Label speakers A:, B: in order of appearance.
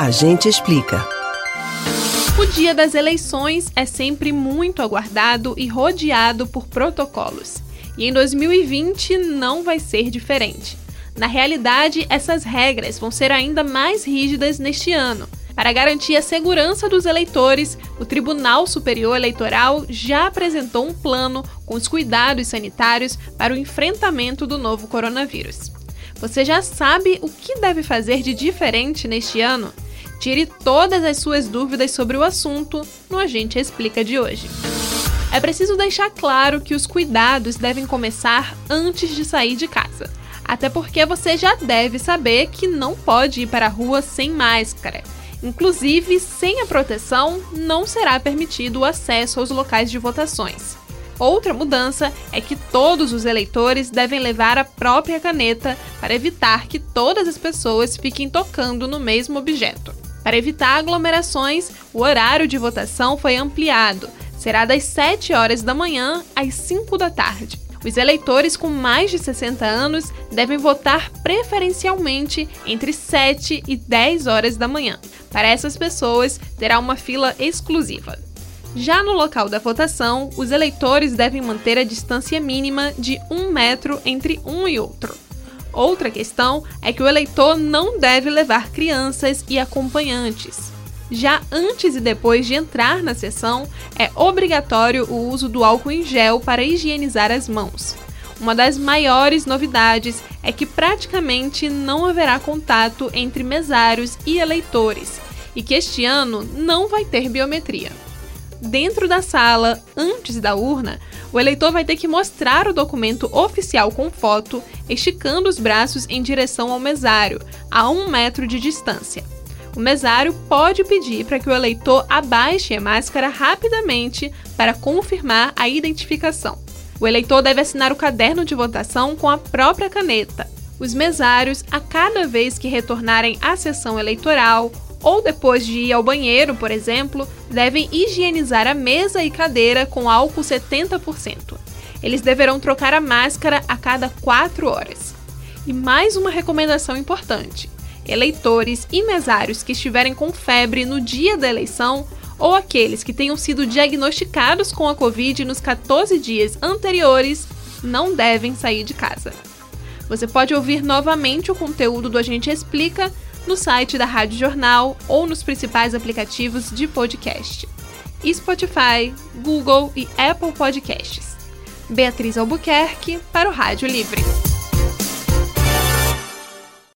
A: A gente explica.
B: O dia das eleições é sempre muito aguardado e rodeado por protocolos. E em 2020 não vai ser diferente. Na realidade, essas regras vão ser ainda mais rígidas neste ano. Para garantir a segurança dos eleitores, o Tribunal Superior Eleitoral já apresentou um plano com os cuidados sanitários para o enfrentamento do novo coronavírus. Você já sabe o que deve fazer de diferente neste ano? Tire todas as suas dúvidas sobre o assunto no Agente Explica de hoje. É preciso deixar claro que os cuidados devem começar antes de sair de casa. Até porque você já deve saber que não pode ir para a rua sem máscara. Inclusive, sem a proteção, não será permitido o acesso aos locais de votações. Outra mudança é que todos os eleitores devem levar a própria caneta para evitar que todas as pessoas fiquem tocando no mesmo objeto. Para evitar aglomerações, o horário de votação foi ampliado. Será das 7 horas da manhã às 5 da tarde. Os eleitores com mais de 60 anos devem votar preferencialmente entre 7 e 10 horas da manhã. Para essas pessoas, terá uma fila exclusiva. Já no local da votação, os eleitores devem manter a distância mínima de um metro entre um e outro. Outra questão é que o eleitor não deve levar crianças e acompanhantes. Já antes e depois de entrar na sessão, é obrigatório o uso do álcool em gel para higienizar as mãos. Uma das maiores novidades é que praticamente não haverá contato entre mesários e eleitores, e que este ano não vai ter biometria dentro da sala, antes da urna, o eleitor vai ter que mostrar o documento oficial com foto, esticando os braços em direção ao mesário, a um metro de distância. O mesário pode pedir para que o eleitor abaixe a máscara rapidamente para confirmar a identificação. O eleitor deve assinar o caderno de votação com a própria caneta. Os mesários, a cada vez que retornarem à sessão eleitoral ou depois de ir ao banheiro, por exemplo, devem higienizar a mesa e cadeira com álcool 70%. Eles deverão trocar a máscara a cada 4 horas. E mais uma recomendação importante: eleitores e mesários que estiverem com febre no dia da eleição ou aqueles que tenham sido diagnosticados com a Covid nos 14 dias anteriores não devem sair de casa. Você pode ouvir novamente o conteúdo do Agente Explica no site da Rádio Jornal ou nos principais aplicativos de podcast: Spotify, Google e Apple Podcasts. Beatriz Albuquerque para o Rádio Livre.